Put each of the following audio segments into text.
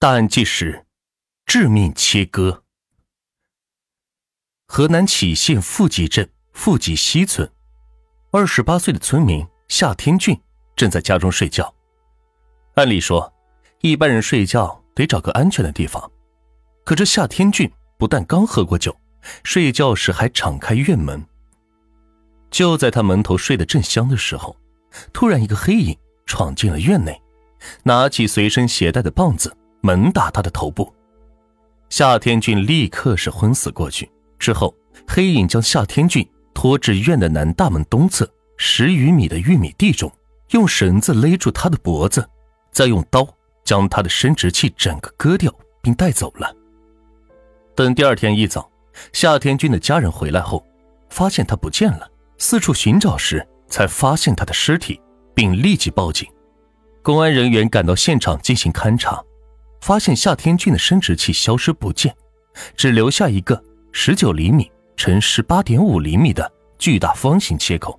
大案纪实：致命切割。河南杞县富集镇富集西村，二十八岁的村民夏天俊正在家中睡觉。按理说，一般人睡觉得找个安全的地方，可这夏天俊不但刚喝过酒，睡觉时还敞开院门。就在他门头睡得正香的时候，突然一个黑影闯进了院内，拿起随身携带的棒子，猛打他的头部。夏天俊立刻是昏死过去。之后，黑影将夏天俊拖至院的南大门东侧十余米的玉米地中，用绳子勒住他的脖子，再用刀将他的生殖器整个割掉，并带走了。等第二天一早，夏天俊的家人回来后，发现他不见了。四处寻找时，才发现他的尸体，并立即报警。公安人员赶到现场进行勘查，发现夏天俊的生殖器消失不见，只留下一个十九厘米乘十八点五厘米的巨大方形切口。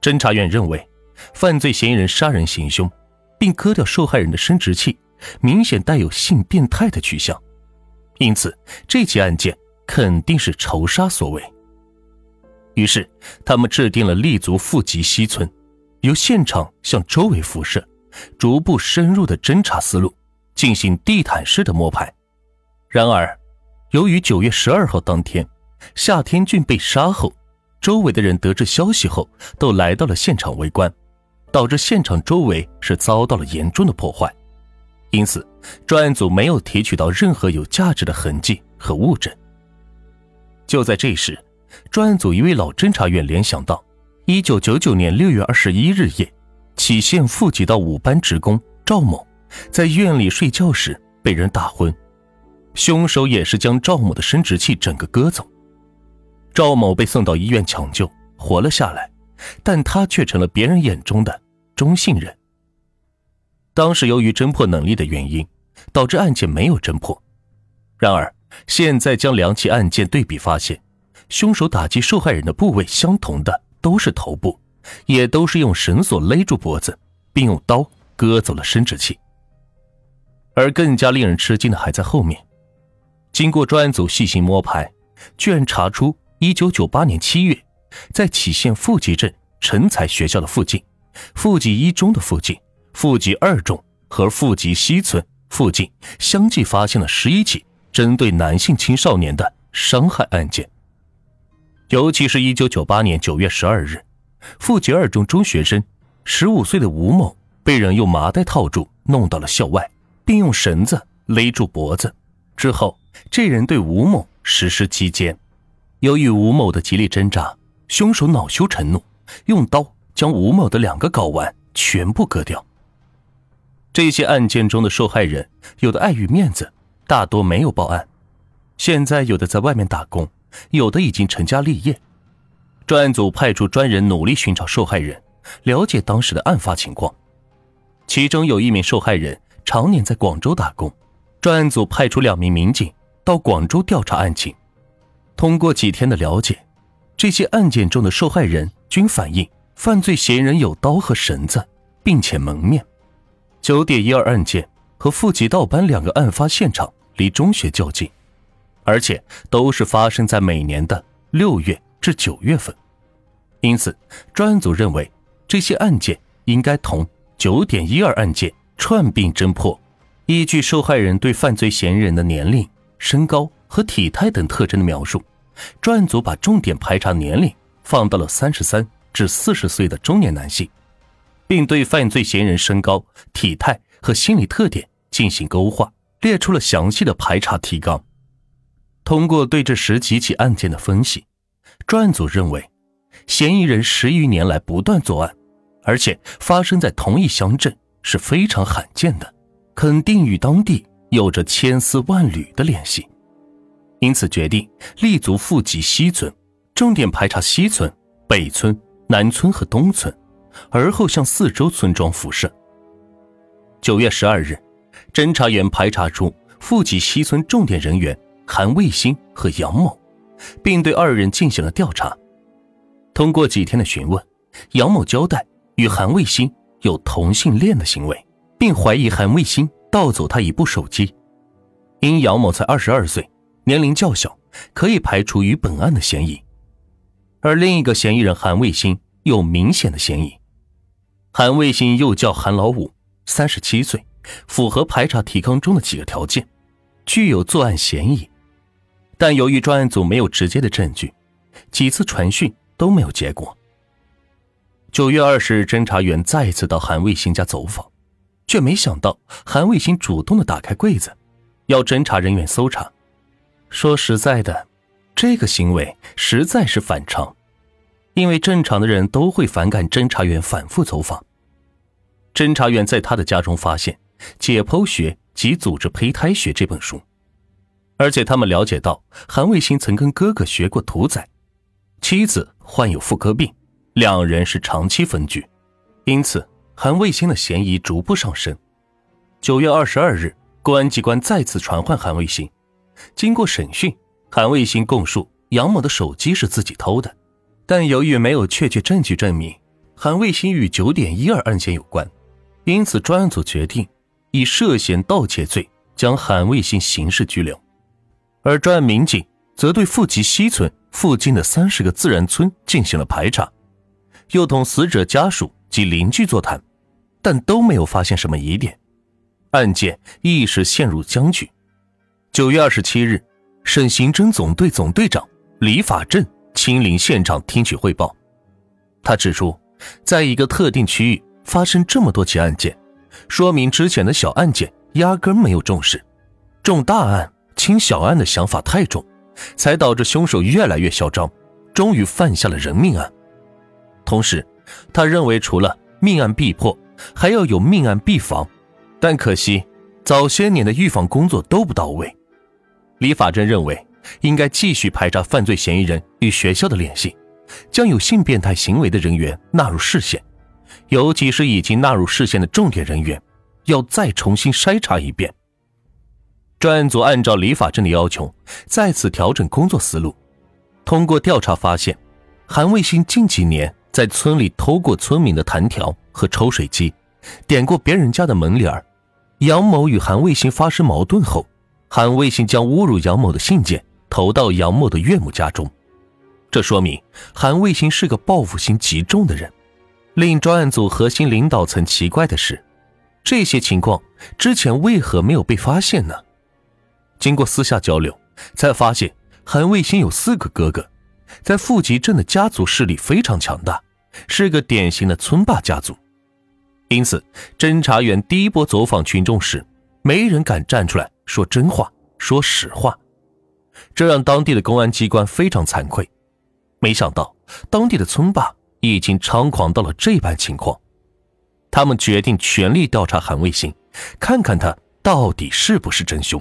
侦查员认为，犯罪嫌疑人杀人行凶，并割掉受害人的生殖器，明显带有性变态的趋向，因此这起案件肯定是仇杀所为。于是，他们制定了立足富集西村，由现场向周围辐射，逐步深入的侦查思路，进行地毯式的摸排。然而，由于九月十二号当天夏天俊被杀后，周围的人得知消息后都来到了现场围观，导致现场周围是遭到了严重的破坏，因此专案组没有提取到任何有价值的痕迹和物证。就在这时。专案组一位老侦查员联想到，一九九九年六月二十一日夜，杞县富集道五班职工赵某在院里睡觉时被人打昏，凶手也是将赵某的生殖器整个割走。赵某被送到医院抢救，活了下来，但他却成了别人眼中的中性人。当时由于侦破能力的原因，导致案件没有侦破。然而现在将两起案件对比发现。凶手打击受害人的部位相同的都是头部，也都是用绳索勒住脖子，并用刀割走了生殖器。而更加令人吃惊的还在后面。经过专案组细心摸排，居然查出1998年7月，在杞县富集镇成才学校的附近、富集一中的附近、富集二中和富集西村附近，相继发现了十一起针对男性青少年的伤害案件。尤其是一九九八年九月十二日，富集二中中学生十五岁的吴某被人用麻袋套住，弄到了校外，并用绳子勒住脖子。之后，这人对吴某实施击奸。由于吴某的极力挣扎，凶手恼羞成怒，用刀将吴某的两个睾丸全部割掉。这些案件中的受害人，有的碍于面子，大多没有报案。现在有的在外面打工。有的已经成家立业，专案组派出专人努力寻找受害人，了解当时的案发情况。其中有一名受害人常年在广州打工，专案组派出两名民警到广州调查案情。通过几天的了解，这些案件中的受害人均反映犯罪嫌疑人有刀和绳子，并且蒙面。九点一二案件和富集道班两个案发现场离中学较近。而且都是发生在每年的六月至九月份，因此专案组认为这些案件应该同九点一二案件串并侦破。依据受害人对犯罪嫌疑人的年龄、身高和体态等特征的描述，专案组把重点排查年龄放到了三十三至四十岁的中年男性，并对犯罪嫌疑人身高、体态和心理特点进行勾画，列出了详细的排查提纲。通过对这十几起案件的分析，专案组认为，嫌疑人十余年来不断作案，而且发生在同一乡镇是非常罕见的，肯定与当地有着千丝万缕的联系，因此决定立足富集西村，重点排查西村、北村、南村和东村，而后向四周村庄辐射。九月十二日，侦查员排查出富集西村重点人员。韩卫星和杨某，并对二人进行了调查。通过几天的询问，杨某交代与韩卫星有同性恋的行为，并怀疑韩卫星盗走他一部手机。因杨某才二十二岁，年龄较小，可以排除与本案的嫌疑。而另一个嫌疑人韩卫星有明显的嫌疑。韩卫星又叫韩老五，三十七岁，符合排查提纲中的几个条件，具有作案嫌疑。但由于专案组没有直接的证据，几次传讯都没有结果。九月二十日，侦查员再次到韩卫星家走访，却没想到韩卫星主动的打开柜子，要侦查人员搜查。说实在的。这个行为实在是反常，因为正常的人都会反感侦查员反复走访。侦查员在他的家中发现《解剖学及组织胚胎学》这本书，而且他们了解到韩卫星曾跟哥哥学过屠宰，妻子患有妇科病，两人是长期分居，因此韩卫星的嫌疑逐步上升。九月二十二日，公安机关再次传唤韩卫星，经过审讯。韩卫星供述杨某的手机是自己偷的，但由于没有确切证据证明韩卫星与九点一二案件有关，因此专案组决定以涉嫌盗窃罪将韩卫星刑事拘留。而专案民警则对富集西村附近的三十个自然村进行了排查，又同死者家属及邻居座谈，但都没有发现什么疑点，案件一时陷入僵局。九月二十七日。省刑侦总队总队长李法正亲临现场听取汇报。他指出，在一个特定区域发生这么多起案件，说明之前的小案件压根没有重视，重大案轻小案的想法太重，才导致凶手越来越嚣张，终于犯下了人命案。同时，他认为除了命案必破，还要有命案必防，但可惜早些年的预防工作都不到位。李法正认为，应该继续排查犯罪嫌疑人与学校的联系，将有性变态行为的人员纳入视线，尤其是已经纳入视线的重点人员，要再重新筛查一遍。专案组按照李法正的要求，再次调整工作思路。通过调查发现，韩卫星近几年在村里偷过村民的弹条和抽水机，点过别人家的门帘杨某与韩卫星发生矛盾后。韩卫星将侮辱杨某的信件投到杨某的岳母家中，这说明韩卫星是个报复心极重的人。令专案组核心领导层奇怪的是，这些情况之前为何没有被发现呢？经过私下交流，才发现韩卫星有四个哥哥，在富集镇的家族势力非常强大，是个典型的村霸家族。因此，侦查员第一波走访群众时，没人敢站出来。说真话，说实话，这让当地的公安机关非常惭愧。没想到当地的村霸已经猖狂到了这般情况，他们决定全力调查韩卫星，看看他到底是不是真凶。